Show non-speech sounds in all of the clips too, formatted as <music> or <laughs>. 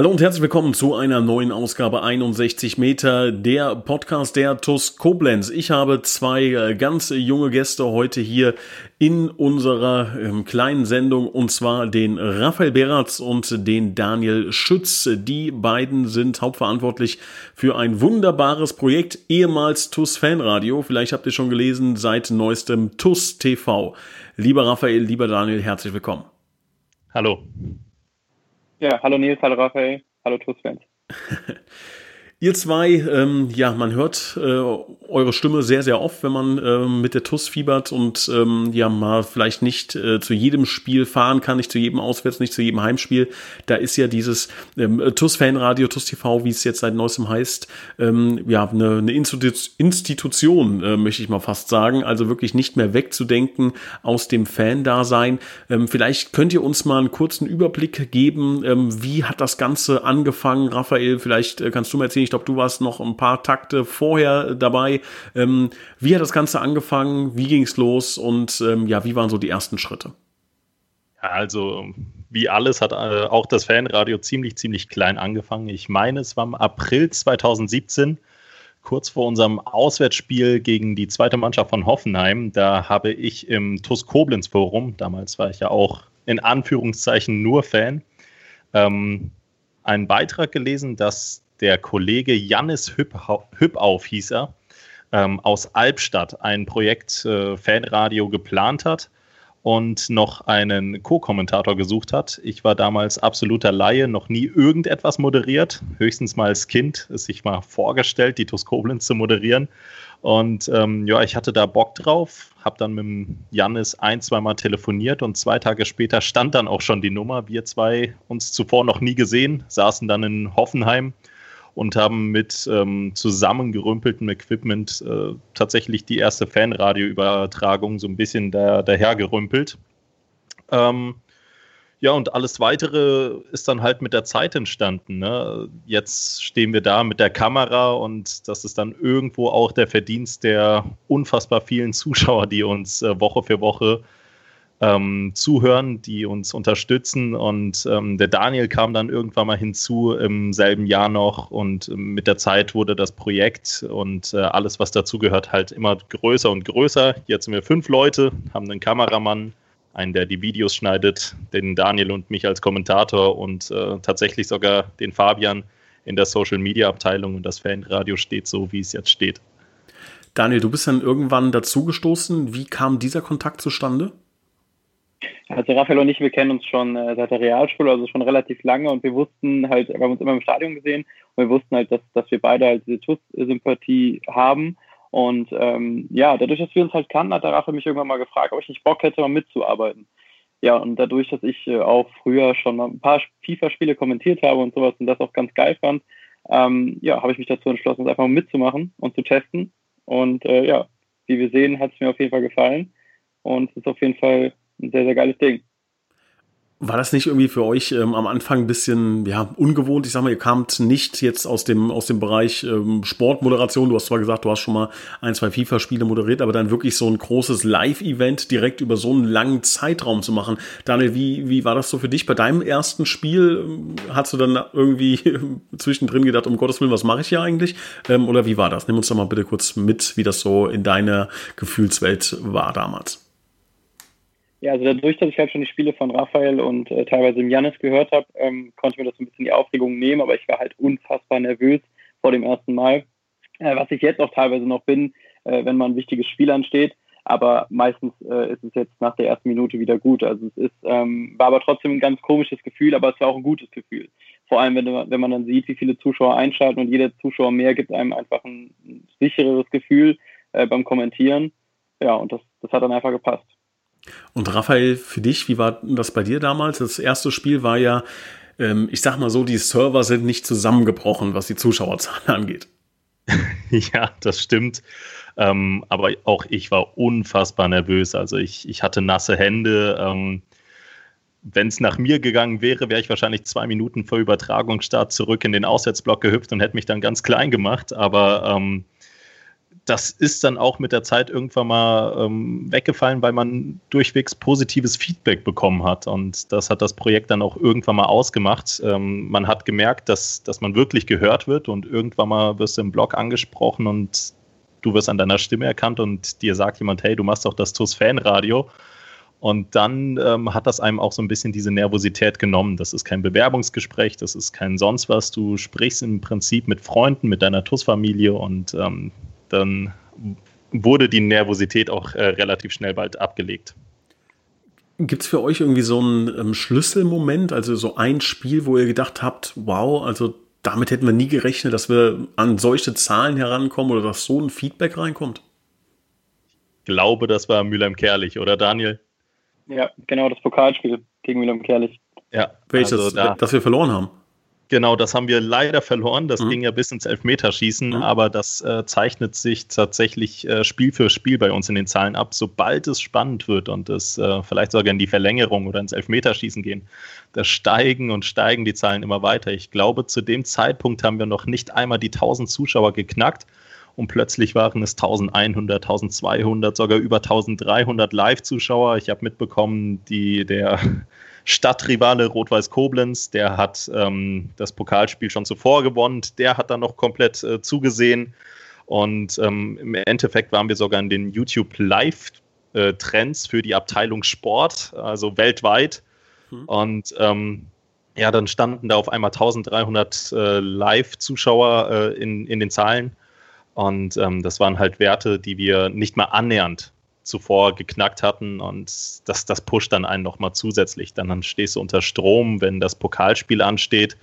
Hallo und herzlich willkommen zu einer neuen Ausgabe 61 Meter, der Podcast der TUS Koblenz. Ich habe zwei äh, ganz junge Gäste heute hier in unserer ähm, kleinen Sendung und zwar den Raphael Beratz und den Daniel Schütz. Die beiden sind hauptverantwortlich für ein wunderbares Projekt, ehemals TUS Fanradio. Vielleicht habt ihr schon gelesen, seit neuestem TUS TV. Lieber Raphael, lieber Daniel, herzlich willkommen. Hallo. Ja, hallo Nils, hallo Raphael, hallo TUS-Fans. <laughs> Ihr zwei, ähm, ja, man hört äh, eure Stimme sehr, sehr oft, wenn man äh, mit der TUS fiebert und ähm, ja mal vielleicht nicht äh, zu jedem Spiel fahren kann, nicht zu jedem Auswärts, nicht zu jedem Heimspiel. Da ist ja dieses ähm, TUS-Fanradio, TUS-TV, wie es jetzt seit neuestem heißt, ähm, ja, eine, eine Institution, äh, möchte ich mal fast sagen. Also wirklich nicht mehr wegzudenken aus dem Fan-Dasein. Ähm, vielleicht könnt ihr uns mal einen kurzen Überblick geben, ähm, wie hat das Ganze angefangen? Raphael, vielleicht äh, kannst du mal erzählen, ich glaube, du warst noch ein paar Takte vorher dabei. Ähm, wie hat das Ganze angefangen? Wie ging es los? Und ähm, ja, wie waren so die ersten Schritte? Also wie alles hat äh, auch das Fanradio ziemlich, ziemlich klein angefangen. Ich meine, es war im April 2017, kurz vor unserem Auswärtsspiel gegen die zweite Mannschaft von Hoffenheim. Da habe ich im TUS Koblenz Forum, damals war ich ja auch in Anführungszeichen nur Fan, ähm, einen Beitrag gelesen, dass der Kollege Jannis Hüppauf hieß er, ähm, aus Albstadt ein Projekt äh, Fanradio geplant hat und noch einen Co-Kommentator gesucht hat. Ich war damals absoluter Laie, noch nie irgendetwas moderiert, höchstens mal als Kind es sich mal vorgestellt, die Koblenz zu moderieren. Und ähm, ja, ich hatte da Bock drauf, habe dann mit Jannis ein, zweimal telefoniert und zwei Tage später stand dann auch schon die Nummer. Wir zwei uns zuvor noch nie gesehen, saßen dann in Hoffenheim und haben mit ähm, zusammengerümpeltem Equipment äh, tatsächlich die erste Fanradio-Übertragung so ein bisschen da, dahergerümpelt. Ähm, ja, und alles weitere ist dann halt mit der Zeit entstanden. Ne? Jetzt stehen wir da mit der Kamera und das ist dann irgendwo auch der Verdienst der unfassbar vielen <laughs> Zuschauer, die uns äh, Woche für Woche ähm, zuhören, die uns unterstützen. Und ähm, der Daniel kam dann irgendwann mal hinzu im selben Jahr noch und ähm, mit der Zeit wurde das Projekt und äh, alles, was dazugehört, halt immer größer und größer. Jetzt sind wir fünf Leute, haben einen Kameramann, einen, der die Videos schneidet, den Daniel und mich als Kommentator und äh, tatsächlich sogar den Fabian in der Social Media Abteilung und das Fanradio steht so, wie es jetzt steht. Daniel, du bist dann irgendwann dazugestoßen. Wie kam dieser Kontakt zustande? Also Raphael und ich, wir kennen uns schon äh, seit der Realschule, also schon relativ lange und wir wussten halt, wir haben uns immer im Stadion gesehen und wir wussten halt, dass, dass wir beide halt diese TUS-Sympathie haben. Und ähm, ja, dadurch, dass wir uns halt kannten, hat der Raphael mich irgendwann mal gefragt, ob ich nicht Bock hätte, mal mitzuarbeiten. Ja, und dadurch, dass ich äh, auch früher schon mal ein paar FIFA-Spiele kommentiert habe und sowas und das auch ganz geil fand, ähm, ja, habe ich mich dazu entschlossen, das einfach mal mitzumachen und zu testen. Und äh, ja, wie wir sehen, hat es mir auf jeden Fall gefallen. Und es ist auf jeden Fall ein sehr, sehr geiles Ding. War das nicht irgendwie für euch ähm, am Anfang ein bisschen ja, ungewohnt? Ich sag mal, ihr kamt nicht jetzt aus dem, aus dem Bereich ähm, Sportmoderation. Du hast zwar gesagt, du hast schon mal ein, zwei FIFA-Spiele moderiert, aber dann wirklich so ein großes Live-Event direkt über so einen langen Zeitraum zu machen. Daniel, wie, wie war das so für dich? Bei deinem ersten Spiel ähm, hast du dann irgendwie <laughs> zwischendrin gedacht, um Gottes Willen, was mache ich hier eigentlich? Ähm, oder wie war das? Nimm uns doch mal bitte kurz mit, wie das so in deiner Gefühlswelt war damals. Ja, also dadurch, dass ich halt schon die Spiele von Raphael und äh, teilweise Janis gehört habe, ähm, konnte ich mir das ein bisschen die Aufregung nehmen, aber ich war halt unfassbar nervös vor dem ersten Mal, äh, was ich jetzt auch teilweise noch bin, äh, wenn mal ein wichtiges Spiel ansteht. Aber meistens äh, ist es jetzt nach der ersten Minute wieder gut. Also es ist, ähm, war aber trotzdem ein ganz komisches Gefühl, aber es war auch ein gutes Gefühl. Vor allem, wenn, wenn man dann sieht, wie viele Zuschauer einschalten und jeder Zuschauer mehr gibt einem einfach ein, ein sichereres Gefühl äh, beim Kommentieren. Ja, und das, das hat dann einfach gepasst. Und Raphael, für dich, wie war das bei dir damals? Das erste Spiel war ja, ähm, ich sag mal so, die Server sind nicht zusammengebrochen, was die Zuschauerzahlen <laughs> angeht. <laughs> ja, das stimmt. Ähm, aber auch ich war unfassbar nervös. Also ich, ich hatte nasse Hände. Ähm, Wenn es nach mir gegangen wäre, wäre ich wahrscheinlich zwei Minuten vor Übertragungsstart zurück in den Auswärtsblock gehüpft und hätte mich dann ganz klein gemacht. Aber ähm, das ist dann auch mit der Zeit irgendwann mal ähm, weggefallen, weil man durchwegs positives Feedback bekommen hat. Und das hat das Projekt dann auch irgendwann mal ausgemacht. Ähm, man hat gemerkt, dass, dass man wirklich gehört wird und irgendwann mal wirst du im Blog angesprochen und du wirst an deiner Stimme erkannt und dir sagt jemand, hey, du machst doch das TUS Fanradio. Und dann ähm, hat das einem auch so ein bisschen diese Nervosität genommen. Das ist kein Bewerbungsgespräch, das ist kein sonst was. Du sprichst im Prinzip mit Freunden, mit deiner TUS-Familie und ähm, dann wurde die Nervosität auch äh, relativ schnell bald abgelegt. Gibt es für euch irgendwie so einen ähm, Schlüsselmoment, also so ein Spiel, wo ihr gedacht habt, wow, also damit hätten wir nie gerechnet, dass wir an solche Zahlen herankommen oder dass so ein Feedback reinkommt? Ich glaube, das war Mülheim-Kerlich, oder Daniel? Ja, genau, das Pokalspiel gegen Mülheim-Kerlich. Ja, welches, also da, das wir verloren haben. Genau, das haben wir leider verloren. Das mhm. ging ja bis ins Elfmeterschießen, mhm. aber das äh, zeichnet sich tatsächlich äh, Spiel für Spiel bei uns in den Zahlen ab. Sobald es spannend wird und es äh, vielleicht sogar in die Verlängerung oder ins Elfmeterschießen gehen, da steigen und steigen die Zahlen immer weiter. Ich glaube, zu dem Zeitpunkt haben wir noch nicht einmal die 1000 Zuschauer geknackt und plötzlich waren es 1100, 1200, sogar über 1300 Live-Zuschauer. Ich habe mitbekommen, die, der Stadtrivale Rot-Weiß Koblenz, der hat ähm, das Pokalspiel schon zuvor gewonnen, der hat dann noch komplett äh, zugesehen. Und ähm, im Endeffekt waren wir sogar in den YouTube Live-Trends für die Abteilung Sport, also weltweit. Mhm. Und ähm, ja, dann standen da auf einmal 1300 äh, Live-Zuschauer äh, in, in den Zahlen. Und ähm, das waren halt Werte, die wir nicht mal annähernd zuvor geknackt hatten und das, das pusht dann einen nochmal zusätzlich. Dann, dann stehst du unter Strom, wenn das Pokalspiel ansteht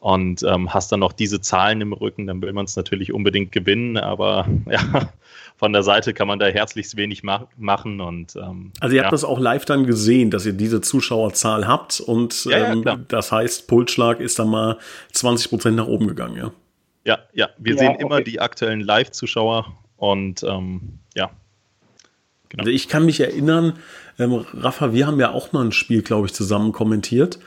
und ähm, hast dann noch diese Zahlen im Rücken, dann will man es natürlich unbedingt gewinnen, aber <laughs> ja, von der Seite kann man da herzlichst wenig ma machen. Und, ähm, also ihr ja. habt das auch live dann gesehen, dass ihr diese Zuschauerzahl habt und ja, ähm, das heißt, Pulsschlag ist dann mal 20 Prozent nach oben gegangen, ja? Ja, ja, wir sehen okay. immer die aktuellen Live-Zuschauer und ähm, ja, Genau. Also ich kann mich erinnern, ähm, Rafa, wir haben ja auch mal ein Spiel, glaube ich, zusammen kommentiert.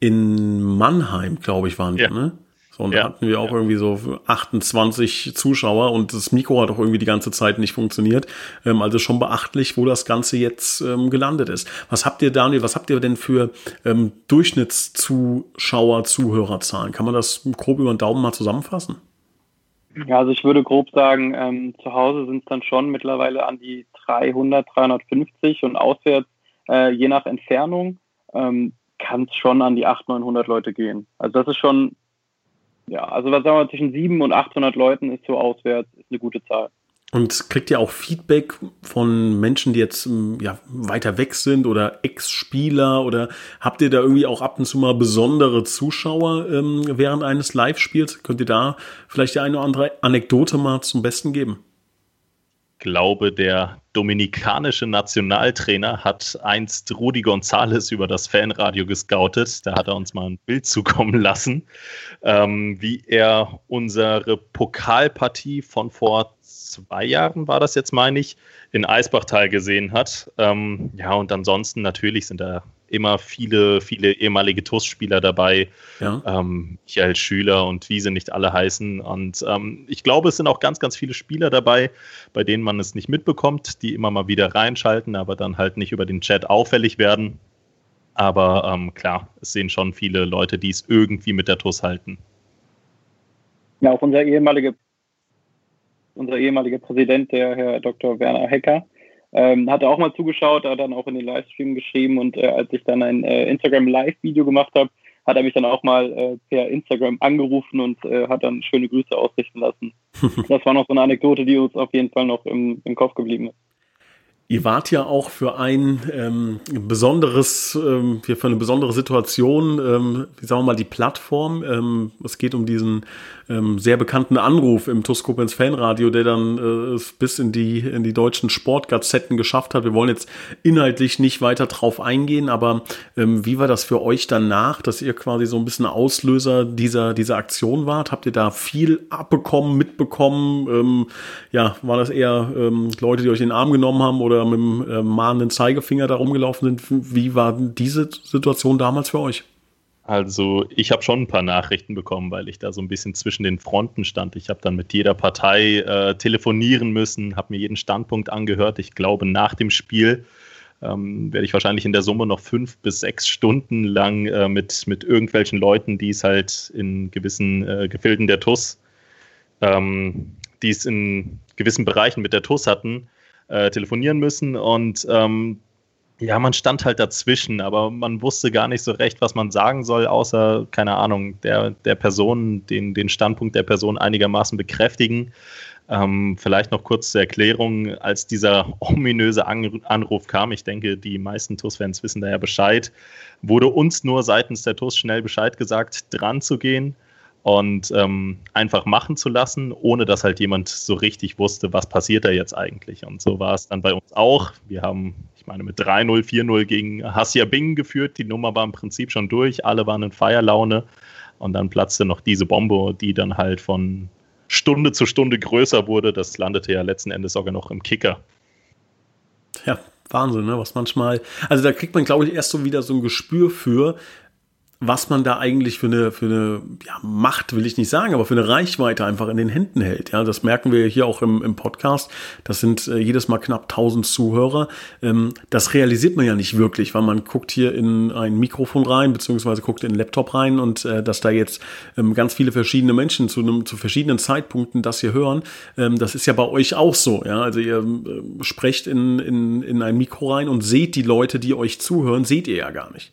In Mannheim, glaube ich, waren wir, ne? So, und ja. da hatten wir auch ja. irgendwie so 28 Zuschauer und das Mikro hat auch irgendwie die ganze Zeit nicht funktioniert. Ähm, also schon beachtlich, wo das Ganze jetzt ähm, gelandet ist. Was habt ihr, Daniel, was habt ihr denn für ähm, Durchschnittszuschauer, Zuhörerzahlen? Kann man das grob über den Daumen mal zusammenfassen? Ja, also ich würde grob sagen, ähm, zu Hause sind es dann schon mittlerweile an die 300, 350 und auswärts, äh, je nach Entfernung, ähm, kann es schon an die 800, 900 Leute gehen. Also das ist schon, ja, also was sagen wir, zwischen 700 und 800 Leuten ist so auswärts, ist eine gute Zahl. Und kriegt ihr auch Feedback von Menschen, die jetzt ähm, ja, weiter weg sind oder Ex-Spieler oder habt ihr da irgendwie auch ab und zu mal besondere Zuschauer ähm, während eines Live-Spiels? Könnt ihr da vielleicht die eine oder andere Anekdote mal zum Besten geben? Glaube, der dominikanische Nationaltrainer hat einst Rudi González über das Fanradio gescoutet. Da hat er uns mal ein Bild zukommen lassen, ähm, wie er unsere Pokalpartie von vor zwei Jahren war das jetzt, meine ich, in Eisbachtal gesehen hat. Ähm, ja, und ansonsten natürlich sind da immer viele, viele ehemalige TUS-Spieler dabei. Ja. Ähm, Michael Schüler und wie sie nicht alle heißen. Und ähm, ich glaube, es sind auch ganz, ganz viele Spieler dabei, bei denen man es nicht mitbekommt, die immer mal wieder reinschalten, aber dann halt nicht über den Chat auffällig werden. Aber ähm, klar, es sehen schon viele Leute, die es irgendwie mit der TUS halten. Ja, auch unser ehemaliger unser ehemaliger Präsident, der Herr Dr. Werner Hecker, ähm, hat auch mal zugeschaut, hat dann auch in den Livestream geschrieben und äh, als ich dann ein äh, Instagram Live-Video gemacht habe, hat er mich dann auch mal äh, per Instagram angerufen und äh, hat dann schöne Grüße ausrichten lassen. <laughs> das war noch so eine Anekdote, die uns auf jeden Fall noch im, im Kopf geblieben ist. Ihr wart ja auch für ein ähm, besonderes, ähm, für eine besondere Situation, ähm, wie sagen wir mal, die Plattform. Ähm, es geht um diesen ähm, sehr bekannten Anruf im TuS Koblenz Fanradio, der dann äh, bis in die, in die deutschen Sportgazetten geschafft hat. Wir wollen jetzt inhaltlich nicht weiter drauf eingehen, aber ähm, wie war das für euch danach, dass ihr quasi so ein bisschen Auslöser dieser, dieser Aktion wart? Habt ihr da viel abbekommen, mitbekommen? Ähm, ja, war das eher ähm, Leute, die euch in den Arm genommen haben oder mit dem äh, mahnenden Zeigefinger da rumgelaufen sind. Wie war diese Situation damals für euch? Also ich habe schon ein paar Nachrichten bekommen, weil ich da so ein bisschen zwischen den Fronten stand. Ich habe dann mit jeder Partei äh, telefonieren müssen, habe mir jeden Standpunkt angehört. Ich glaube, nach dem Spiel ähm, werde ich wahrscheinlich in der Summe noch fünf bis sechs Stunden lang äh, mit, mit irgendwelchen Leuten, die es halt in gewissen äh, Gefilden der TUS, ähm, die es in gewissen Bereichen mit der TUS hatten, äh, telefonieren müssen. Und ähm, ja, man stand halt dazwischen, aber man wusste gar nicht so recht, was man sagen soll, außer, keine Ahnung, der, der Person, den, den Standpunkt der Person einigermaßen bekräftigen. Ähm, vielleicht noch kurz zur Erklärung, als dieser <laughs> ominöse Anruf kam, ich denke, die meisten TUS-Fans wissen da ja Bescheid, wurde uns nur seitens der TUS schnell Bescheid gesagt, dran zu gehen und ähm, einfach machen zu lassen, ohne dass halt jemand so richtig wusste, was passiert da jetzt eigentlich. Und so war es dann bei uns auch. Wir haben, ich meine, mit 3-0, 4-0 gegen Hassia Bing geführt. Die Nummer war im Prinzip schon durch. Alle waren in Feierlaune. Und dann platzte noch diese Bombe, die dann halt von Stunde zu Stunde größer wurde. Das landete ja letzten Endes sogar noch im Kicker. Ja, Wahnsinn, ne? Was manchmal, also da kriegt man, glaube ich, erst so wieder so ein Gespür für, was man da eigentlich für eine, für eine ja, Macht, will ich nicht sagen, aber für eine Reichweite einfach in den Händen hält. Ja, das merken wir hier auch im, im Podcast. Das sind äh, jedes Mal knapp 1000 Zuhörer. Ähm, das realisiert man ja nicht wirklich, weil man guckt hier in ein Mikrofon rein, beziehungsweise guckt in einen Laptop rein und äh, dass da jetzt ähm, ganz viele verschiedene Menschen zu, einem, zu verschiedenen Zeitpunkten das hier hören, ähm, das ist ja bei euch auch so. Ja, also ihr äh, sprecht in, in, in ein Mikro rein und seht die Leute, die euch zuhören, seht ihr ja gar nicht.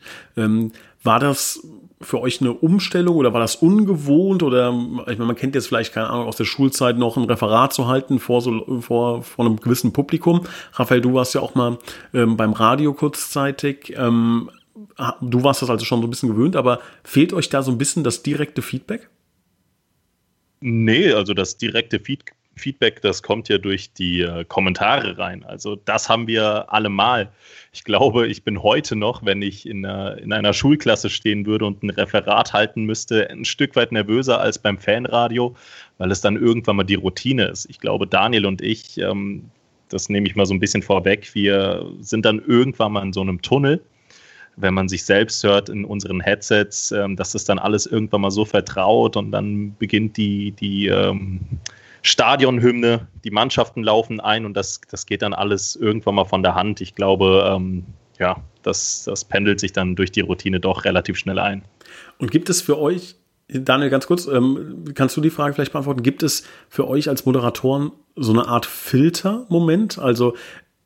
War das für euch eine Umstellung oder war das ungewohnt oder ich meine, man kennt jetzt vielleicht keine Ahnung aus der Schulzeit noch ein Referat zu halten vor so vor vor einem gewissen Publikum. Raphael, du warst ja auch mal ähm, beim Radio kurzzeitig. Ähm, du warst das also schon so ein bisschen gewöhnt, aber fehlt euch da so ein bisschen das direkte Feedback? Nee, also das direkte Feedback Feedback, das kommt ja durch die äh, Kommentare rein. Also das haben wir allemal. Ich glaube, ich bin heute noch, wenn ich in einer, in einer Schulklasse stehen würde und ein Referat halten müsste, ein Stück weit nervöser als beim Fanradio, weil es dann irgendwann mal die Routine ist. Ich glaube, Daniel und ich, ähm, das nehme ich mal so ein bisschen vorweg, wir sind dann irgendwann mal in so einem Tunnel wenn man sich selbst hört in unseren Headsets, ähm, dass das dann alles irgendwann mal so vertraut und dann beginnt die, die ähm, Stadionhymne, die Mannschaften laufen ein und das, das geht dann alles irgendwann mal von der Hand. Ich glaube, ähm, ja, das, das pendelt sich dann durch die Routine doch relativ schnell ein. Und gibt es für euch, Daniel, ganz kurz, ähm, kannst du die Frage vielleicht beantworten? Gibt es für euch als Moderatoren so eine Art Filter-Moment? Also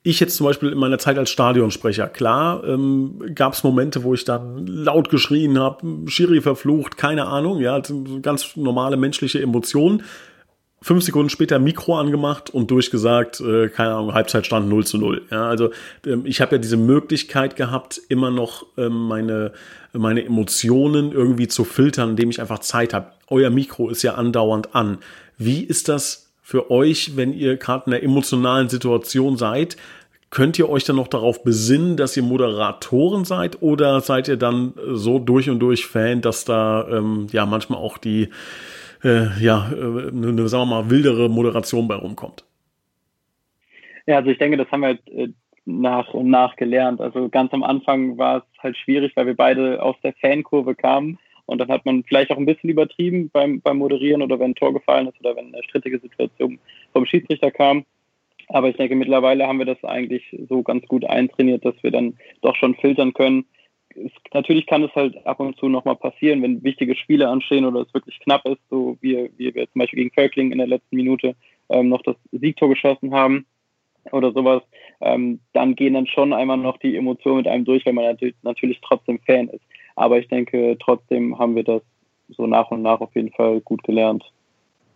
ich jetzt zum Beispiel in meiner Zeit als Stadionsprecher, klar, ähm, gab es Momente, wo ich dann laut geschrien habe, Schiri verflucht, keine Ahnung, ja, ganz normale menschliche Emotionen fünf Sekunden später Mikro angemacht und durchgesagt, äh, keine Ahnung, Halbzeitstand 0 zu 0. Ja, also ähm, ich habe ja diese Möglichkeit gehabt, immer noch ähm, meine, meine Emotionen irgendwie zu filtern, indem ich einfach Zeit habe. Euer Mikro ist ja andauernd an. Wie ist das für euch, wenn ihr gerade in einer emotionalen Situation seid? Könnt ihr euch dann noch darauf besinnen, dass ihr Moderatoren seid oder seid ihr dann so durch und durch Fan, dass da ähm, ja manchmal auch die äh, ja, äh, eine, sagen wir mal, wildere Moderation bei rumkommt. Ja, also ich denke, das haben wir halt, nach und nach gelernt. Also ganz am Anfang war es halt schwierig, weil wir beide aus der Fankurve kamen und dann hat man vielleicht auch ein bisschen übertrieben beim, beim Moderieren oder wenn ein Tor gefallen ist oder wenn eine strittige Situation vom Schiedsrichter kam. Aber ich denke, mittlerweile haben wir das eigentlich so ganz gut eintrainiert, dass wir dann doch schon filtern können, es, natürlich kann es halt ab und zu nochmal passieren, wenn wichtige Spiele anstehen oder es wirklich knapp ist, so wie, wie wir zum Beispiel gegen Völkling in der letzten Minute ähm, noch das Siegtor geschossen haben oder sowas, ähm, dann gehen dann schon einmal noch die Emotionen mit einem durch, weil man natürlich, natürlich trotzdem Fan ist. Aber ich denke, trotzdem haben wir das so nach und nach auf jeden Fall gut gelernt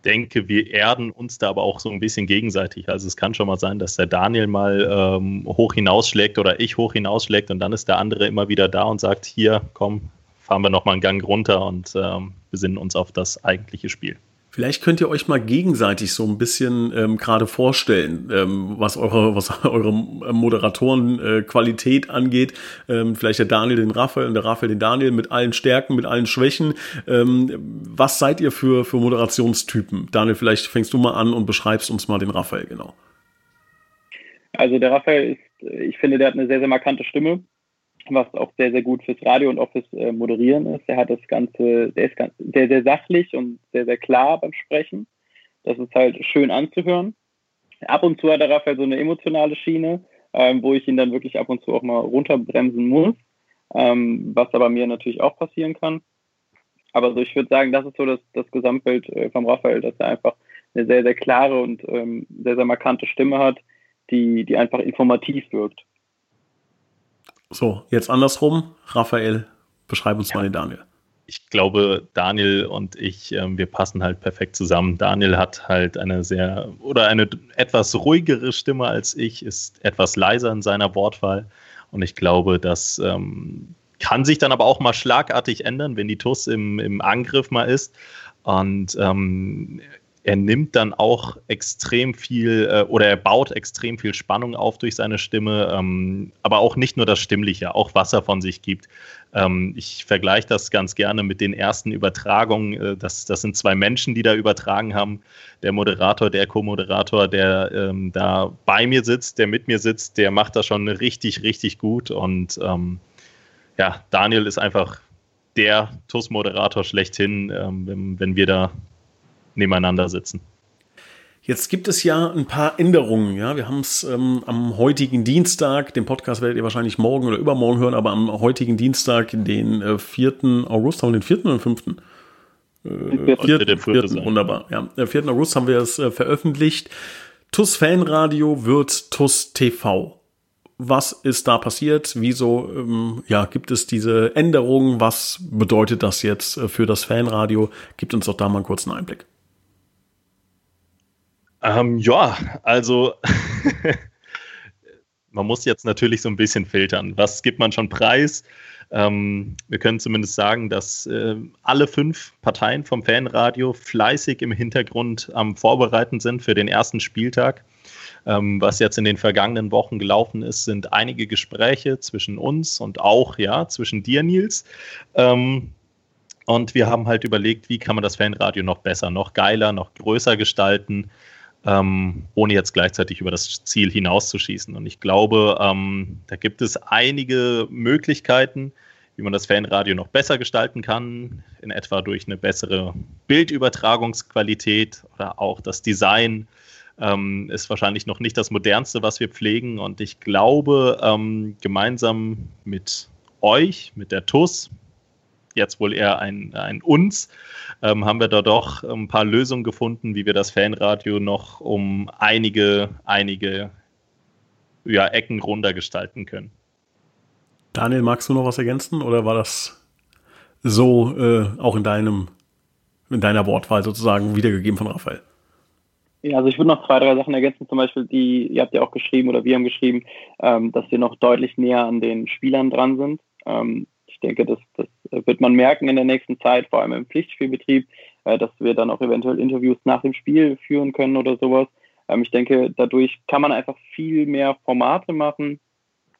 denke, wir erden uns da aber auch so ein bisschen gegenseitig. Also es kann schon mal sein, dass der Daniel mal ähm, hoch hinausschlägt oder ich hoch hinausschlägt und dann ist der andere immer wieder da und sagt, hier, komm, fahren wir nochmal einen Gang runter und ähm, besinnen uns auf das eigentliche Spiel. Vielleicht könnt ihr euch mal gegenseitig so ein bisschen ähm, gerade vorstellen, ähm, was eure, was <laughs> eure Moderatorenqualität äh, angeht. Ähm, vielleicht der Daniel den Raphael und der Raphael den Daniel mit allen Stärken, mit allen Schwächen. Ähm, was seid ihr für, für Moderationstypen? Daniel, vielleicht fängst du mal an und beschreibst uns mal den Raphael genau. Also der Raphael ist, ich finde, der hat eine sehr, sehr markante Stimme was auch sehr, sehr gut fürs Radio und auch fürs äh, Moderieren ist. Er hat das Ganze, der ist ganz, sehr, sehr sachlich und sehr, sehr klar beim Sprechen. Das ist halt schön anzuhören. Ab und zu hat der Raphael so eine emotionale Schiene, ähm, wo ich ihn dann wirklich ab und zu auch mal runterbremsen muss, ähm, was aber mir natürlich auch passieren kann. Aber so, ich würde sagen, das ist so das, das Gesamtbild äh, vom Raphael, dass er einfach eine sehr, sehr klare und ähm, sehr, sehr markante Stimme hat, die, die einfach informativ wirkt. So, jetzt andersrum. Raphael, beschreib uns ja. mal den Daniel. Ich glaube, Daniel und ich, ähm, wir passen halt perfekt zusammen. Daniel hat halt eine sehr oder eine etwas ruhigere Stimme als ich, ist etwas leiser in seiner Wortwahl. Und ich glaube, das ähm, kann sich dann aber auch mal schlagartig ändern, wenn die TUS im, im Angriff mal ist. Und ähm, er nimmt dann auch extrem viel äh, oder er baut extrem viel Spannung auf durch seine Stimme, ähm, aber auch nicht nur das Stimmliche, auch was er von sich gibt. Ähm, ich vergleiche das ganz gerne mit den ersten Übertragungen. Äh, das, das sind zwei Menschen, die da übertragen haben. Der Moderator, der Co-Moderator, der ähm, da bei mir sitzt, der mit mir sitzt, der macht das schon richtig, richtig gut. Und ähm, ja, Daniel ist einfach der TUS-Moderator schlechthin, ähm, wenn, wenn wir da nebeneinander sitzen. Jetzt gibt es ja ein paar Änderungen. Ja, wir haben es ähm, am heutigen Dienstag, den Podcast werdet ihr wahrscheinlich morgen oder übermorgen hören, aber am heutigen Dienstag, den äh, 4. August, haben wir den 4. oder 5.? Äh, 4. Der 4. 4. Wunderbar. Ja, der 4. August haben wir es äh, veröffentlicht. TUS Fanradio wird TUS TV. Was ist da passiert? Wieso ähm, ja, gibt es diese Änderungen? Was bedeutet das jetzt äh, für das Fanradio? Gibt uns doch da mal einen kurzen Einblick. Ähm, ja, also <laughs> man muss jetzt natürlich so ein bisschen filtern. Was gibt man schon preis? Ähm, wir können zumindest sagen, dass äh, alle fünf Parteien vom Fanradio fleißig im Hintergrund am Vorbereiten sind für den ersten Spieltag. Ähm, was jetzt in den vergangenen Wochen gelaufen ist, sind einige Gespräche zwischen uns und auch ja zwischen dir, Nils. Ähm, und wir haben halt überlegt, wie kann man das Fanradio noch besser, noch geiler, noch größer gestalten ähm, ohne jetzt gleichzeitig über das Ziel hinauszuschießen. Und ich glaube, ähm, da gibt es einige Möglichkeiten, wie man das Fanradio noch besser gestalten kann, in etwa durch eine bessere Bildübertragungsqualität oder auch das Design. Ähm, ist wahrscheinlich noch nicht das modernste, was wir pflegen. Und ich glaube, ähm, gemeinsam mit euch, mit der TUS, jetzt wohl eher ein, ein uns, ähm, haben wir da doch ein paar Lösungen gefunden, wie wir das Fanradio noch um einige, einige ja, Ecken runter gestalten können. Daniel, magst du noch was ergänzen oder war das so äh, auch in deinem, in deiner Wortwahl sozusagen wiedergegeben von Raphael? Ja, also ich würde noch zwei, drei Sachen ergänzen, zum Beispiel die, ihr habt ja auch geschrieben oder wir haben geschrieben, ähm, dass wir noch deutlich näher an den Spielern dran sind. Ähm, ich denke, das, das wird man merken in der nächsten Zeit, vor allem im Pflichtspielbetrieb, äh, dass wir dann auch eventuell Interviews nach dem Spiel führen können oder sowas. Ähm, ich denke, dadurch kann man einfach viel mehr Formate machen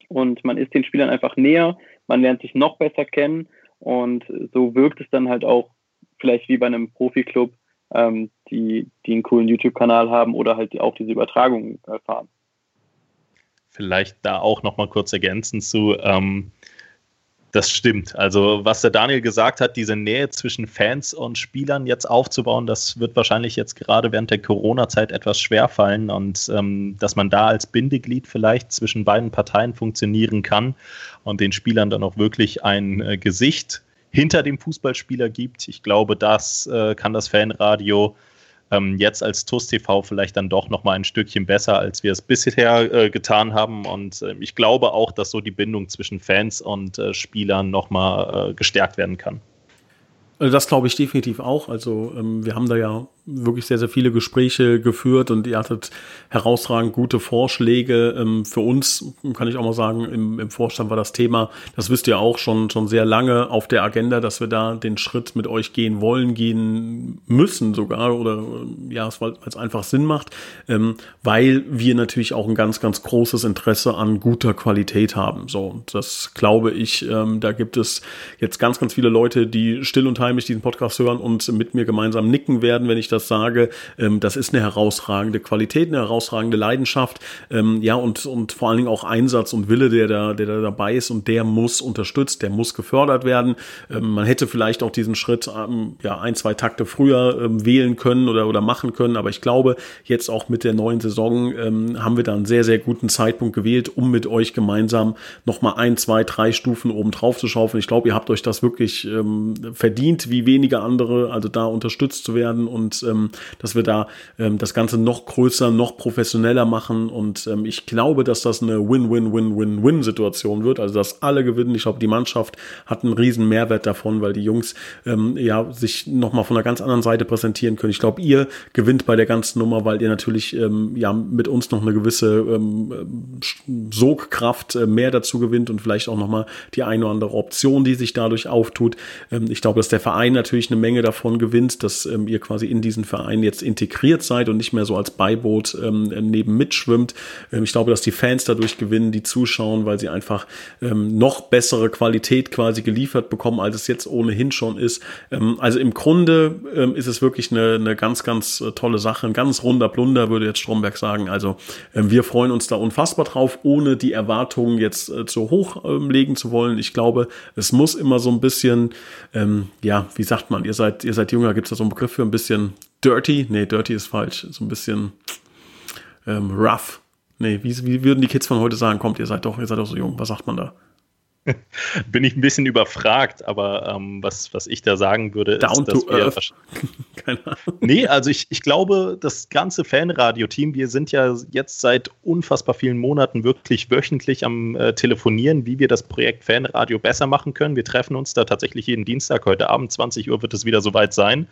und man ist den Spielern einfach näher, man lernt sich noch besser kennen und so wirkt es dann halt auch vielleicht wie bei einem Profi-Club, ähm, die, die einen coolen YouTube-Kanal haben oder halt auch diese Übertragung erfahren. Vielleicht da auch noch mal kurz ergänzen zu, ähm, das stimmt. Also, was der Daniel gesagt hat, diese Nähe zwischen Fans und Spielern jetzt aufzubauen, das wird wahrscheinlich jetzt gerade während der Corona-Zeit etwas schwer fallen und ähm, dass man da als Bindeglied vielleicht zwischen beiden Parteien funktionieren kann und den Spielern dann auch wirklich ein äh, Gesicht hinter dem Fußballspieler gibt. Ich glaube, das äh, kann das Fanradio ähm, jetzt als TUS TV vielleicht dann doch nochmal ein Stückchen besser, als wir es bisher äh, getan haben. Und äh, ich glaube auch, dass so die Bindung zwischen Fans und äh, Spielern nochmal äh, gestärkt werden kann. Also das glaube ich definitiv auch. Also ähm, wir haben da ja wirklich sehr, sehr viele Gespräche geführt und ihr hattet herausragend gute Vorschläge. Ähm, für uns, kann ich auch mal sagen, im, im Vorstand war das Thema, das wisst ihr auch schon, schon sehr lange auf der Agenda, dass wir da den Schritt mit euch gehen wollen, gehen müssen sogar oder ja, weil es einfach Sinn macht, ähm, weil wir natürlich auch ein ganz, ganz großes Interesse an guter Qualität haben. So, das glaube ich, ähm, da gibt es jetzt ganz, ganz viele Leute, die still und heimlich diesen Podcast hören und mit mir gemeinsam nicken werden, wenn ich das sage. Ähm, das ist eine herausragende Qualität, eine herausragende Leidenschaft, ähm, ja, und, und vor allen Dingen auch Einsatz und Wille, der da, der da dabei ist und der muss unterstützt, der muss gefördert werden. Ähm, man hätte vielleicht auch diesen Schritt, ähm, ja, ein, zwei Takte früher ähm, wählen können oder, oder machen können, aber ich glaube, jetzt auch mit der neuen Saison ähm, haben wir da einen sehr, sehr guten Zeitpunkt gewählt, um mit euch gemeinsam nochmal ein, zwei, drei Stufen oben drauf zu schaufeln. Ich glaube, ihr habt euch das wirklich verdient, wie wenige andere, also da unterstützt zu werden und ähm, dass wir da ähm, das Ganze noch größer, noch professioneller machen. Und ähm, ich glaube, dass das eine Win-Win-Win-Win-Win-Situation wird. Also dass alle gewinnen. Ich glaube, die Mannschaft hat einen riesen Mehrwert davon, weil die Jungs ähm, ja sich nochmal von einer ganz anderen Seite präsentieren können. Ich glaube, ihr gewinnt bei der ganzen Nummer, weil ihr natürlich ähm, ja mit uns noch eine gewisse ähm, Sogkraft äh, mehr dazu gewinnt und vielleicht auch nochmal die eine oder andere Option, die sich dadurch auftut. Ähm, ich glaube, dass der Verein natürlich eine Menge davon gewinnt, dass ähm, ihr quasi in diesen Verein jetzt integriert seid und nicht mehr so als Beiboot ähm, neben mitschwimmt. Ähm, ich glaube, dass die Fans dadurch gewinnen, die zuschauen, weil sie einfach ähm, noch bessere Qualität quasi geliefert bekommen, als es jetzt ohnehin schon ist. Ähm, also im Grunde ähm, ist es wirklich eine, eine ganz, ganz äh, tolle Sache, ein ganz runder Plunder, würde jetzt Stromberg sagen. Also ähm, wir freuen uns da unfassbar drauf, ohne die Erwartungen jetzt äh, zu hoch ähm, legen zu wollen. Ich glaube, es muss immer so ein bisschen, ähm, ja, wie sagt man, ihr seid, ihr seid jünger, gibt es da so einen Begriff für ein bisschen dirty? Nee, dirty ist falsch. So ein bisschen ähm, rough. Nee, wie, wie würden die Kids von heute sagen? Kommt, ihr seid doch, ihr seid doch so jung. Was sagt man da? <laughs> Bin ich ein bisschen überfragt, aber ähm, was, was ich da sagen würde, Down ist, dass earth. <laughs> Keine Ahnung. Nee, also ich, ich glaube, das ganze Fanradio-Team, wir sind ja jetzt seit unfassbar vielen Monaten wirklich wöchentlich am äh, Telefonieren, wie wir das Projekt Fanradio besser machen können. Wir treffen uns da tatsächlich jeden Dienstag. Heute Abend, 20 Uhr, wird es wieder soweit sein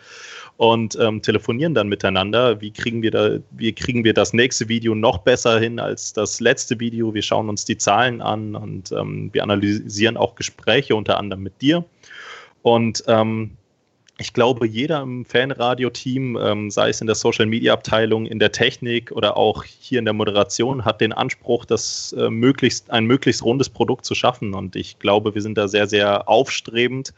und ähm, telefonieren dann miteinander. Wie kriegen wir da, wie kriegen wir das nächste Video noch besser hin als das letzte Video? Wir schauen uns die Zahlen an und ähm, wir analysieren auch Gespräche unter anderem mit dir. Und ähm, ich glaube, jeder im Fanradio-Team, ähm, sei es in der Social-Media-Abteilung, in der Technik oder auch hier in der Moderation, hat den Anspruch, das äh, möglichst ein möglichst rundes Produkt zu schaffen. Und ich glaube, wir sind da sehr, sehr aufstrebend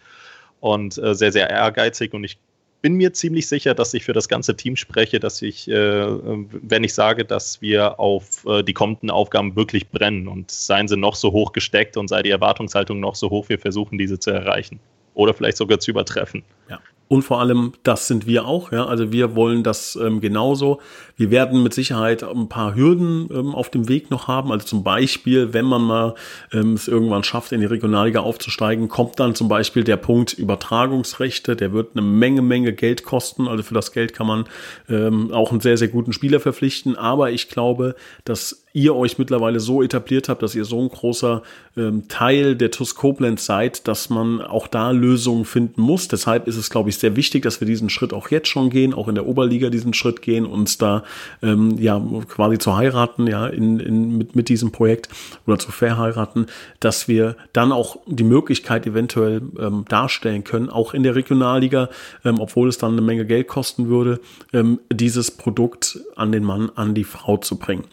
und äh, sehr, sehr ehrgeizig. Und ich bin mir ziemlich sicher, dass ich für das ganze Team spreche, dass ich, äh, wenn ich sage, dass wir auf äh, die kommenden Aufgaben wirklich brennen und seien sie noch so hoch gesteckt und sei die Erwartungshaltung noch so hoch, wir versuchen diese zu erreichen oder vielleicht sogar zu übertreffen. Ja. Und vor allem, das sind wir auch, ja. Also wir wollen das ähm, genauso. Wir werden mit Sicherheit ein paar Hürden ähm, auf dem Weg noch haben. Also zum Beispiel, wenn man mal ähm, es irgendwann schafft, in die Regionalliga aufzusteigen, kommt dann zum Beispiel der Punkt Übertragungsrechte. Der wird eine Menge, Menge Geld kosten. Also für das Geld kann man ähm, auch einen sehr, sehr guten Spieler verpflichten. Aber ich glaube, dass ihr euch mittlerweile so etabliert habt, dass ihr so ein großer ähm, Teil der TUS Koblenz seid, dass man auch da Lösungen finden muss. Deshalb ist es, glaube ich, sehr wichtig, dass wir diesen Schritt auch jetzt schon gehen, auch in der Oberliga diesen Schritt gehen, uns da ähm, ja quasi zu heiraten, ja, in, in, mit, mit diesem Projekt oder zu verheiraten, dass wir dann auch die Möglichkeit eventuell ähm, darstellen können, auch in der Regionalliga, ähm, obwohl es dann eine Menge Geld kosten würde, ähm, dieses Produkt an den Mann, an die Frau zu bringen.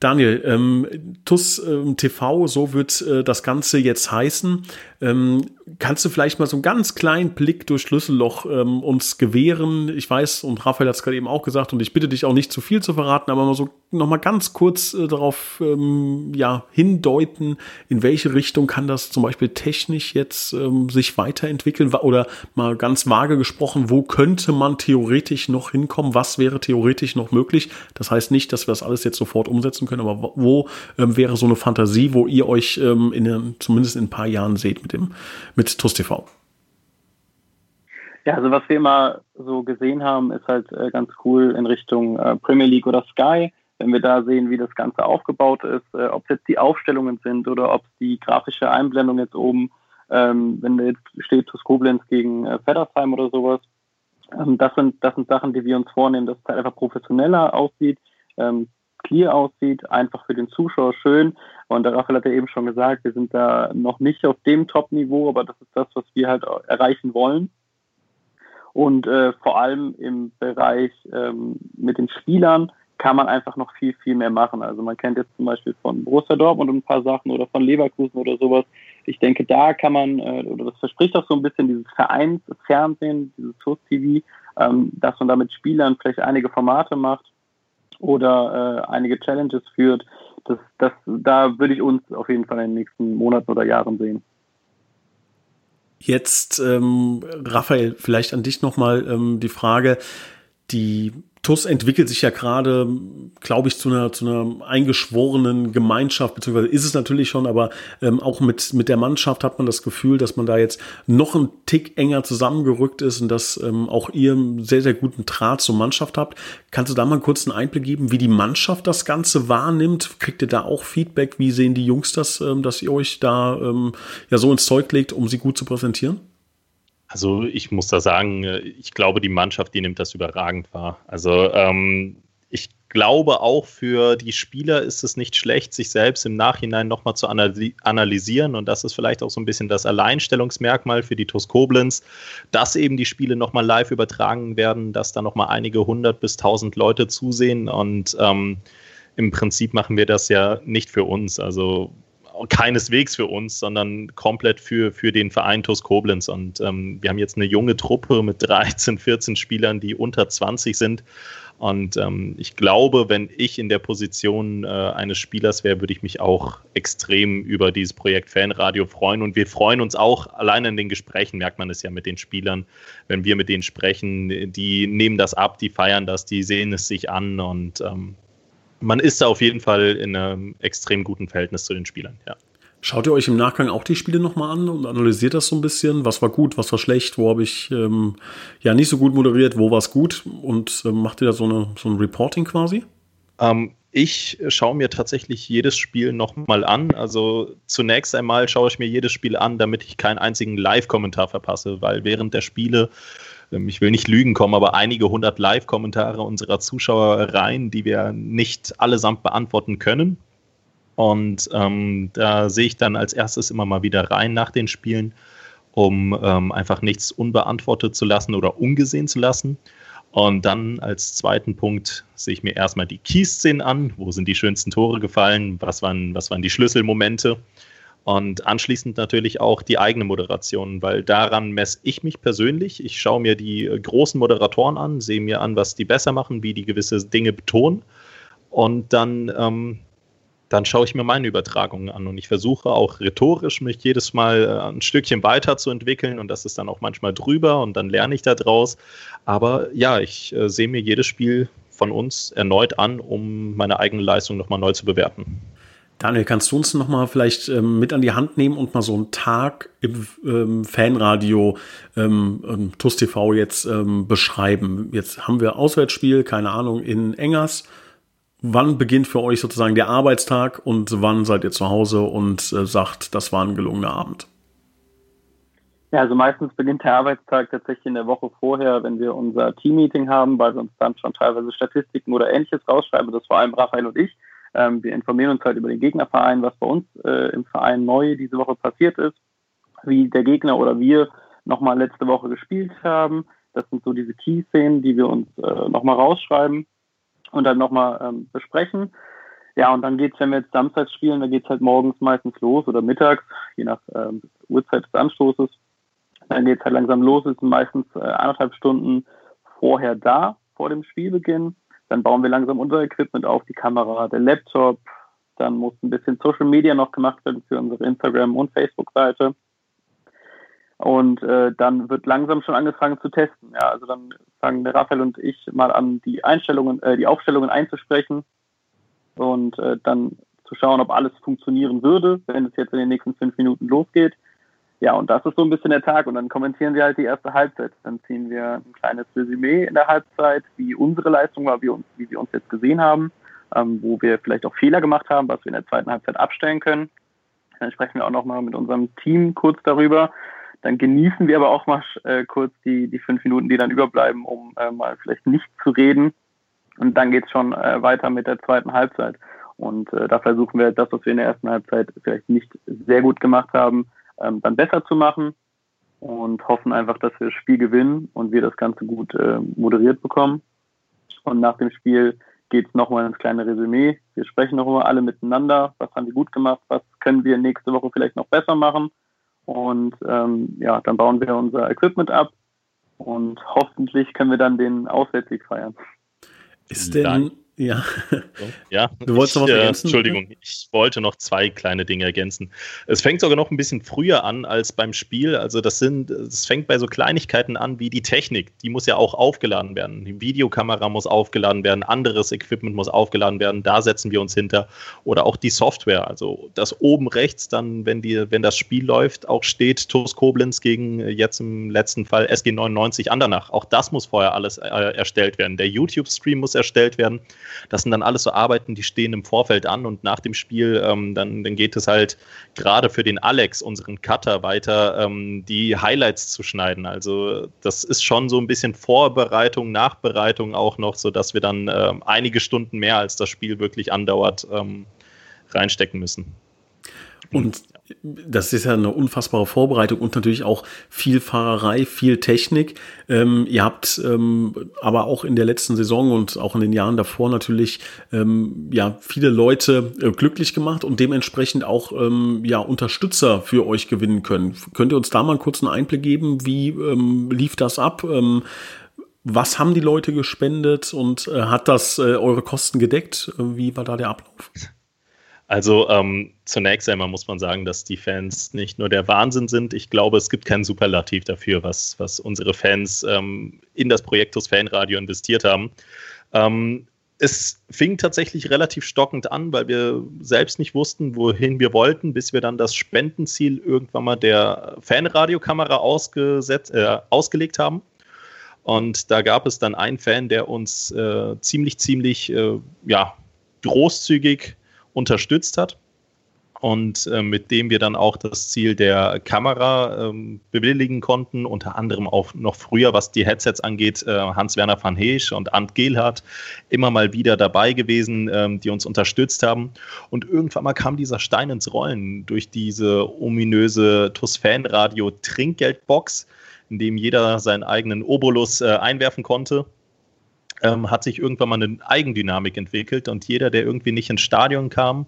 Daniel, ähm, TUS ähm, TV, so wird äh, das Ganze jetzt heißen. Ähm, kannst du vielleicht mal so einen ganz kleinen Blick durch Schlüsselloch ähm, uns gewähren? Ich weiß, und Raphael hat es gerade eben auch gesagt, und ich bitte dich auch nicht zu viel zu verraten, aber mal so noch mal ganz kurz äh, darauf ähm, ja, hindeuten, in welche Richtung kann das zum Beispiel technisch jetzt ähm, sich weiterentwickeln? Oder mal ganz vage gesprochen, wo könnte man theoretisch noch hinkommen? Was wäre theoretisch noch möglich? Das heißt nicht, dass wir das alles jetzt sofort umsetzen können, aber wo ähm, wäre so eine Fantasie, wo ihr euch ähm, in, zumindest in ein paar Jahren seht mit dem mit TUS TV? Ja, also was wir immer so gesehen haben, ist halt äh, ganz cool in Richtung äh, Premier League oder Sky. Wenn wir da sehen, wie das Ganze aufgebaut ist, äh, ob es jetzt die Aufstellungen sind oder ob es die grafische Einblendung jetzt oben, ähm, wenn da jetzt steht TuS Koblenz gegen äh, Feddersheim oder sowas, Ähm, das, sind, das sind Sachen, die wir uns vornehmen, dass es halt einfach professioneller aussieht, ähm, clear aussieht, einfach für den Zuschauer schön. Und der Raphael hat ja eben schon gesagt, wir sind da noch nicht auf dem Top-Niveau, aber das ist das, was wir halt erreichen wollen. Und äh, vor allem im Bereich ähm, mit den Spielern kann man einfach noch viel, viel mehr machen. Also man kennt jetzt zum Beispiel von Borussia Dortmund ein paar Sachen oder von Leverkusen oder sowas. Ich denke, da kann man, äh, oder das verspricht auch so ein bisschen dieses Vereinsfernsehen, dieses TUS-TV, ähm, dass man da mit Spielern vielleicht einige Formate macht oder äh, einige Challenges führt. Das, das, da würde ich uns auf jeden Fall in den nächsten Monaten oder Jahren sehen. Jetzt, ähm, Raphael, vielleicht an dich nochmal ähm, die Frage, die TUS entwickelt sich ja gerade, glaube ich, zu einer, zu einer eingeschworenen Gemeinschaft, beziehungsweise ist es natürlich schon, aber ähm, auch mit, mit der Mannschaft hat man das Gefühl, dass man da jetzt noch einen Tick enger zusammengerückt ist und dass ähm, auch ihr einen sehr, sehr guten Draht zur Mannschaft habt. Kannst du da mal einen kurzen Einblick geben, wie die Mannschaft das Ganze wahrnimmt? Kriegt ihr da auch Feedback? Wie sehen die Jungs das, ähm, dass ihr euch da ähm, ja so ins Zeug legt, um sie gut zu präsentieren? Also ich muss da sagen, äh, ich glaube, die Mannschaft, die nimmt das überragend wahr. Also ähm, ich glaube auch für die Spieler ist es nicht schlecht, sich selbst im Nachhinein nochmal zu analysieren. Und das ist vielleicht auch so ein bisschen das Alleinstellungsmerkmal für die TuS Koblenz, dass eben die Spiele nochmal live übertragen werden, dass da nochmal einige hundert bis tausend Leute zusehen. Und ähm, im Prinzip machen wir das ja nicht für uns. Also keineswegs für uns, sondern komplett für, für den Verein TuS Koblenz. Und ähm, wir haben jetzt eine junge Truppe mit 13, 14 Spielern, die unter 20 sind. Und ähm, ich glaube, wenn ich in der Position äh, eines Spielers wäre, würde ich mich auch extrem über dieses Projekt Fanradio freuen. Und wir freuen uns auch, allein in den Gesprächen merkt man es ja mit den Spielern, wenn wir mit denen sprechen, die nehmen das ab, die feiern das, die sehen es sich an. Und ähm, man ist da auf jeden Fall in einem extrem guten Verhältnis zu den Spielern, ja. Schaut ihr euch im Nachgang auch die Spiele nochmal an und analysiert das so ein bisschen? Was war gut, was war schlecht, wo habe ich ähm, ja nicht so gut moderiert, wo war es gut? Und ähm, macht ihr da so, eine, so ein Reporting quasi? Ähm, ich schaue mir tatsächlich jedes Spiel nochmal an. Also zunächst einmal schaue ich mir jedes Spiel an, damit ich keinen einzigen Live-Kommentar verpasse, weil während der Spiele ich will nicht lügen kommen, aber einige hundert Live-Kommentare unserer Zuschauer rein, die wir nicht allesamt beantworten können. Und ähm, da sehe ich dann als erstes immer mal wieder rein nach den Spielen, um ähm, einfach nichts unbeantwortet zu lassen oder ungesehen zu lassen. Und dann als zweiten Punkt sehe ich mir erstmal die Key-Szenen an. Wo sind die schönsten Tore gefallen? Was waren, was waren die Schlüsselmomente? Und anschließend natürlich auch die eigene Moderation, weil daran messe ich mich persönlich. Ich schaue mir die äh, großen Moderatoren an, sehe mir an, was die besser machen, wie die gewisse Dinge betonen. Und dann, ähm, dann schaue ich mir meine Übertragungen an. Und ich versuche auch rhetorisch mich jedes Mal äh, ein Stückchen weiterzuentwickeln. Und das ist dann auch manchmal drüber und dann lerne ich da draus. Aber ja, ich äh, sehe mir jedes Spiel von uns erneut an, um meine eigene Leistung nochmal neu zu bewerten. Daniel, kannst du uns noch mal vielleicht ähm, mit an die Hand nehmen und mal so einen Tag im ähm, Fanradio ähm, ähm TUS TV jetzt ähm, beschreiben? Jetzt haben wir Auswärtsspiel, keine Ahnung, in Engers. Wann beginnt für euch sozusagen der Arbeitstag und wann seid ihr zu Hause und äh, sagt, das war ein gelungener Abend? Ja, also meistens beginnt der Arbeitstag tatsächlich in der Woche vorher, wenn wir unser Teammeeting haben, weil wir uns dann schon teilweise Statistiken oder ähnliches rausschreiben, das vor allem Raphael und ich. Ähm, wir informieren uns halt über den Gegnerverein, was bei uns äh, im Verein neu diese Woche passiert ist, wie der Gegner oder wir nochmal letzte Woche gespielt haben. Das sind so diese Key-Szenen, die wir uns äh, nochmal rausschreiben und dann nochmal ähm, besprechen. Ja, und dann geht's, wenn wir jetzt samstags spielen, dann geht's halt morgens meistens los oder mittags, je nach ähm, Uhrzeit des Anstoßes. Dann geht's halt langsam los, ist meistens äh, eineinhalb Stunden vorher da, vor dem Spielbeginn. Dann bauen wir langsam unser Equipment auf, die Kamera, der Laptop. Dann muss ein bisschen Social Media noch gemacht werden für unsere Instagram- und Facebook-Seite. Und äh, dann wird langsam schon angefangen zu testen. Ja, also dann fangen Raphael und ich mal an, die Einstellungen, äh, die Aufstellungen einzusprechen und äh, dann zu schauen, ob alles funktionieren würde, wenn es jetzt in den nächsten fünf Minuten losgeht. Ja, und das ist so ein bisschen der Tag. Und dann kommentieren wir halt die erste Halbzeit. Dann ziehen wir ein kleines Resümee in der Halbzeit, wie unsere Leistung war, wie, uns, wie wir uns jetzt gesehen haben, ähm, wo wir vielleicht auch Fehler gemacht haben, was wir in der zweiten Halbzeit abstellen können. Dann sprechen wir auch nochmal mit unserem Team kurz darüber. dann genießen wir aber auch mal äh, kurz die, die fünf Minuten, die dann überbleiben, um äh, mal vielleicht nicht zu reden. Und dann geht's schon äh, weiter mit der zweiten Halbzeit. Und äh, da versuchen wir das, was wir in der ersten Halbzeit vielleicht nicht sehr gut gemacht haben, ähm, dann besser zu machen und hoffen einfach, dass wir das Spiel gewinnen und wir das Ganze gut äh, moderiert bekommen. Und nach dem Spiel geht es nochmal ins kleine Resümee. Wir sprechen nochmal alle miteinander. Was haben wir gut gemacht? Was können wir nächste Woche vielleicht noch besser machen? Und ähm, ja, dann bauen wir unser Equipment ab und hoffentlich können wir dann den Auswärtssieg feiern. Ist denn, ja. Ja, du wolltest noch was äh, ergänzen? Entschuldigung, ich wollte noch zwei kleine Dinge ergänzen. Es fängt sogar noch ein bisschen früher an als beim Spiel. Also das sind, es fängt bei so Kleinigkeiten an wie die Technik. Die muss ja auch aufgeladen werden. Die Videokamera muss aufgeladen werden, anderes Equipment muss aufgeladen werden. Da setzen wir uns hinter. Oder auch die Software. Also das oben rechts dann, wenn die, wenn das Spiel läuft, auch steht TuS Koblenz gegen äh, jetzt im letzten Fall SG 99 Andernach. Auch das muss vorher alles äh, erstellt werden. Der YouTube-Stream muss erstellt werden. Das sind dann alles so Arbeiten, die stehen im Vorfeld an und nach dem Spiel, ähm, dann, dann geht es halt gerade für den Alex, unseren Cutter, weiter, ähm, die Highlights zu schneiden. Also das ist schon so ein bisschen Vorbereitung, Nachbereitung auch noch, sodass wir dann ähm, einige Stunden mehr als das Spiel wirklich andauert ähm, reinstecken müssen. Und das ist ja eine unfassbare Vorbereitung und natürlich auch viel Fahrerei, viel Technik. Ähm, ihr habt ähm, aber auch in der letzten Saison und auch in den Jahren davor natürlich ähm, ja viele Leute äh, glücklich gemacht und dementsprechend auch ähm, ja Unterstützer für euch gewinnen können. Könnt ihr uns da mal einen kurzen Einblick geben? Wie ähm, lief das ab? Ähm, was haben die Leute gespendet und äh, hat das äh, eure Kosten gedeckt? Äh, wie war da der Ablauf? Also ähm, zunächst einmal muss man sagen, dass die Fans nicht nur der Wahnsinn sind. Ich glaube, es gibt kein Superlativ dafür, was, was unsere Fans ähm, in das Projektus Fanradio investiert haben. Ähm, es fing tatsächlich relativ stockend an, weil wir selbst nicht wussten, wohin wir wollten, bis wir dann das Spendenziel irgendwann mal der Fanradiokamera äh, ausgelegt haben. Und da gab es dann einen Fan, der uns äh, ziemlich, ziemlich äh, ja, großzügig unterstützt hat und äh, mit dem wir dann auch das Ziel der Kamera ähm, bewilligen konnten, unter anderem auch noch früher, was die Headsets angeht, äh, Hans-Werner van Heesch und Ant Gehlhardt immer mal wieder dabei gewesen, ähm, die uns unterstützt haben. Und irgendwann mal kam dieser Stein ins Rollen durch diese ominöse TUS Fan Radio Trinkgeldbox, in dem jeder seinen eigenen Obolus äh, einwerfen konnte ähm, hat sich irgendwann mal eine Eigendynamik entwickelt und jeder, der irgendwie nicht ins Stadion kam,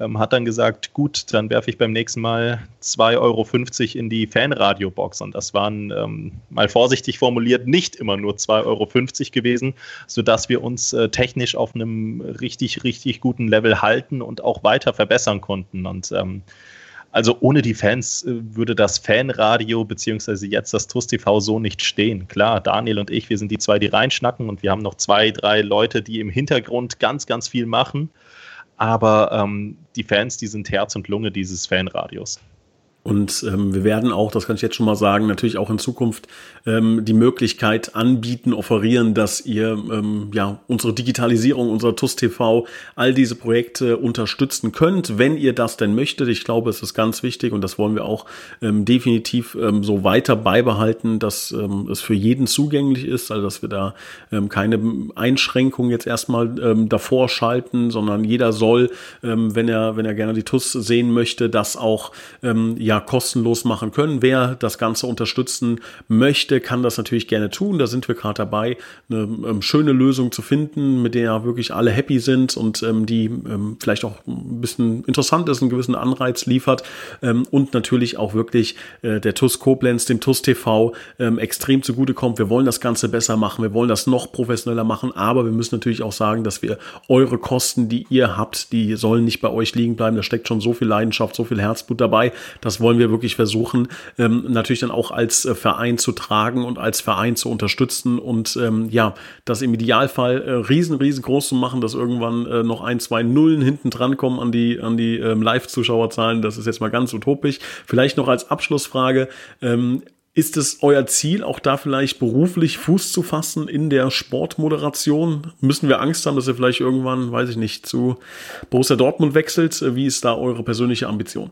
ähm, hat dann gesagt, gut, dann werfe ich beim nächsten Mal 2,50 Euro in die Fanradiobox. Und das waren ähm, mal vorsichtig formuliert nicht immer nur 2,50 Euro gewesen, sodass wir uns äh, technisch auf einem richtig, richtig guten Level halten und auch weiter verbessern konnten. Und ähm, also ohne die Fans äh, würde das Fanradio beziehungsweise jetzt das TUS TV so nicht stehen. Klar, Daniel und ich, wir sind die zwei, die reinschnacken und wir haben noch zwei, drei Leute, die im Hintergrund ganz, ganz viel machen. Aber ähm, die Fans, die sind Herz und Lunge dieses Fanradios. Und ähm, wir werden auch, das kann ich jetzt schon mal sagen, natürlich auch in Zukunft ähm, die Möglichkeit anbieten, offerieren, dass ihr ähm, ja unsere Digitalisierung, unser TUS TV, all diese Projekte unterstützen könnt, wenn ihr das denn möchtet. Ich glaube, es ist ganz wichtig und das wollen wir auch ähm, definitiv ähm, so weiter beibehalten, dass ähm, es für jeden zugänglich ist, also dass wir da ähm, keine Einschränkungen jetzt erstmal ähm, davor schalten, sondern jeder soll, ähm, wenn er wenn er gerne die TUS sehen möchte, das auch ähm, ja kostenlos machen können. Wer das Ganze unterstützen möchte, kann das natürlich gerne tun. Da sind wir gerade dabei, eine ähm, schöne Lösung zu finden, mit der wirklich alle happy sind und ähm, die ähm, vielleicht auch ein bisschen interessant ist, einen gewissen Anreiz liefert ähm, und natürlich auch wirklich äh, der TUS Koblenz, dem TUS TV ähm, extrem zugutekommt. Wir wollen das Ganze besser machen, wir wollen das noch professioneller machen, aber wir müssen natürlich auch sagen, dass wir eure Kosten, die ihr habt, die sollen nicht bei euch liegen bleiben. Da steckt schon so viel Leidenschaft, so viel Herzblut dabei. Wollen wir wirklich versuchen, ähm, natürlich dann auch als äh, Verein zu tragen und als Verein zu unterstützen und ähm, ja, das im Idealfall äh, riesen, riesengroß zu machen, dass irgendwann äh, noch ein, zwei Nullen hinten dran kommen an die, an die ähm, Live-Zuschauerzahlen. Das ist jetzt mal ganz utopisch. Vielleicht noch als Abschlussfrage. Ähm, ist es euer Ziel, auch da vielleicht beruflich Fuß zu fassen in der Sportmoderation? Müssen wir Angst haben, dass ihr vielleicht irgendwann, weiß ich nicht, zu Borussia Dortmund wechselt? Wie ist da eure persönliche Ambition?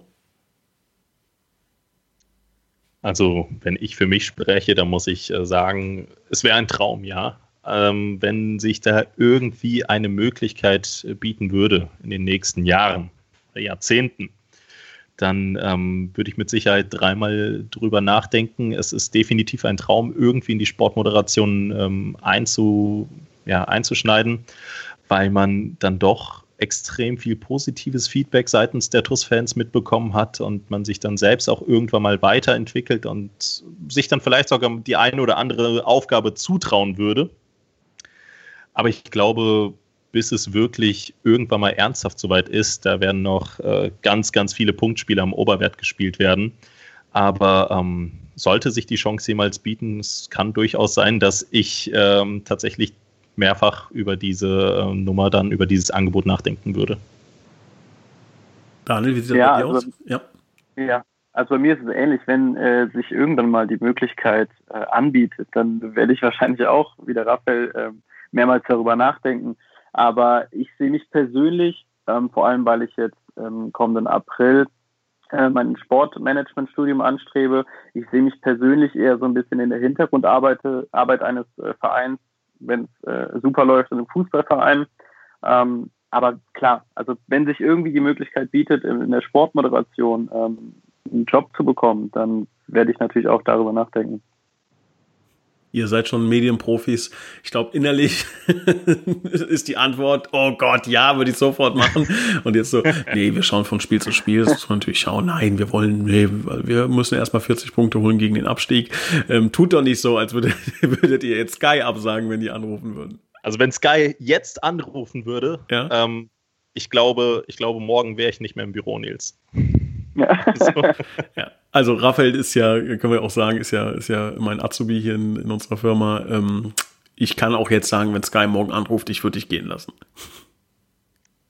Also, wenn ich für mich spreche, dann muss ich äh, sagen, es wäre ein Traum, ja. Ähm, wenn sich da irgendwie eine Möglichkeit äh, bieten würde in den nächsten Jahren, Jahrzehnten, dann ähm, würde ich mit Sicherheit dreimal drüber nachdenken. Es ist definitiv ein Traum, irgendwie in die Sportmoderation ähm, einzu, ja, einzuschneiden, weil man dann doch extrem viel positives Feedback seitens der TUS-Fans mitbekommen hat und man sich dann selbst auch irgendwann mal weiterentwickelt und sich dann vielleicht sogar die eine oder andere Aufgabe zutrauen würde. Aber ich glaube, bis es wirklich irgendwann mal ernsthaft soweit ist, da werden noch äh, ganz, ganz viele Punktspiele am Oberwert gespielt werden. Aber ähm, sollte sich die Chance jemals bieten, es kann durchaus sein, dass ich ähm, tatsächlich mehrfach über diese äh, Nummer dann, über dieses Angebot nachdenken würde. Daniel, wie sieht das ja, bei dir also, aus? Ja. ja, also bei mir ist es ähnlich, wenn äh, sich irgendwann mal die Möglichkeit äh, anbietet, dann werde ich wahrscheinlich auch, wie der Raphael, äh, mehrmals darüber nachdenken. Aber ich sehe mich persönlich, ähm, vor allem weil ich jetzt ähm, kommenden April äh, mein Sportmanagementstudium anstrebe, ich sehe mich persönlich eher so ein bisschen in der Hintergrundarbeit Arbeit eines äh, Vereins, wenn es äh, super läuft in einem Fußballverein. Ähm, aber klar, also wenn sich irgendwie die Möglichkeit bietet, in, der Sportmoderation ähm, einen Job zu bekommen, dann werde ich natürlich auch darüber nachdenken. Ihr seid schon Medienprofis. Ich glaube, innerlich <laughs> ist die Antwort, oh Gott, ja, würde ich sofort machen. Und jetzt so, nee, wir schauen von Spiel zu Spiel. Das muss man natürlich schauen. Nein, wir wollen, nee, wir müssen erstmal 40 Punkte holen gegen den Abstieg. Ähm, tut doch nicht so, als würdet, <laughs> würdet ihr jetzt Sky absagen, wenn die anrufen würden. Also wenn Sky jetzt anrufen würde, ja? ähm, ich glaube, ich glaube, morgen wäre ich nicht mehr im Büro, Nils. Ja. <laughs> So. ja. Also Raphael ist ja, können wir auch sagen, ist ja, ist ja mein Azubi hier in, in unserer Firma. Ähm, ich kann auch jetzt sagen, wenn Sky morgen anruft, ich würde dich gehen lassen.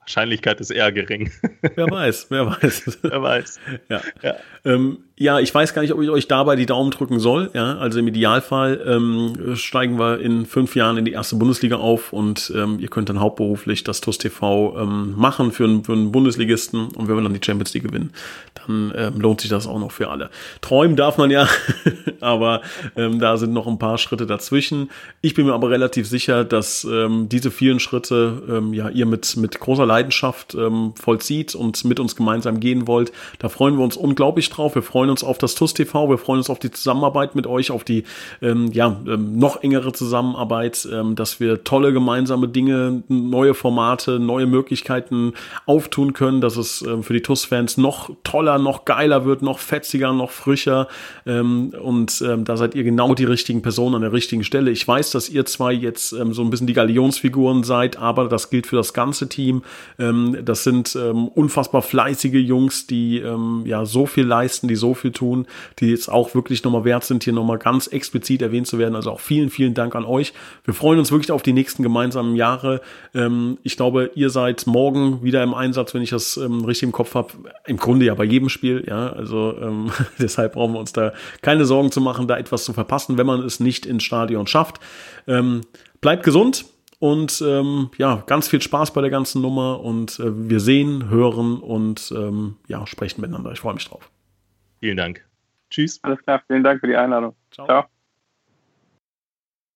Wahrscheinlichkeit ist eher gering. Wer weiß, wer weiß. <laughs> Wer weiß. Ja. ja. Ähm, ja, ich weiß gar nicht, ob ich euch dabei die Daumen drücken soll. Ja, also im Idealfall ähm, steigen wir in fünf Jahren in die erste Bundesliga auf und ähm, ihr könnt dann hauptberuflich das TUS TV ähm, machen für einen, für einen Bundesligisten und wenn wir dann die Champions League gewinnen, dann ähm, lohnt sich das auch noch für alle. Träumen darf man ja, <laughs> aber ähm, da sind noch ein paar Schritte dazwischen. Ich bin mir aber relativ sicher, dass ähm, diese vielen Schritte ähm, ja ihr mit mit großer Leidenschaft ähm, vollzieht und mit uns gemeinsam gehen wollt. Da freuen wir uns unglaublich drauf. Wir freuen freuen uns auf das TUS TV, wir freuen uns auf die Zusammenarbeit mit euch, auf die ähm, ja, ähm, noch engere Zusammenarbeit, ähm, dass wir tolle gemeinsame Dinge, neue Formate, neue Möglichkeiten auftun können, dass es ähm, für die TUS-Fans noch toller, noch geiler wird, noch fetziger, noch frischer. Ähm, und ähm, da seid ihr genau die richtigen Personen an der richtigen Stelle. Ich weiß, dass ihr zwei jetzt ähm, so ein bisschen die Galionsfiguren seid, aber das gilt für das ganze Team. Ähm, das sind ähm, unfassbar fleißige Jungs, die ähm, ja so viel leisten, die so viel tun, die jetzt auch wirklich nochmal wert sind, hier nochmal ganz explizit erwähnt zu werden. Also auch vielen, vielen Dank an euch. Wir freuen uns wirklich auf die nächsten gemeinsamen Jahre. Ähm, ich glaube, ihr seid morgen wieder im Einsatz, wenn ich das ähm, richtig im Kopf habe. Im Grunde ja bei jedem Spiel, ja. Also ähm, <laughs> deshalb brauchen wir uns da keine Sorgen zu machen, da etwas zu verpassen, wenn man es nicht ins Stadion schafft. Ähm, bleibt gesund. Und ähm, ja, ganz viel Spaß bei der ganzen Nummer und äh, wir sehen, hören und ähm, ja, sprechen miteinander. Ich freue mich drauf. Vielen Dank. Tschüss. Alles klar, vielen Dank für die Einladung. Ciao. Ciao.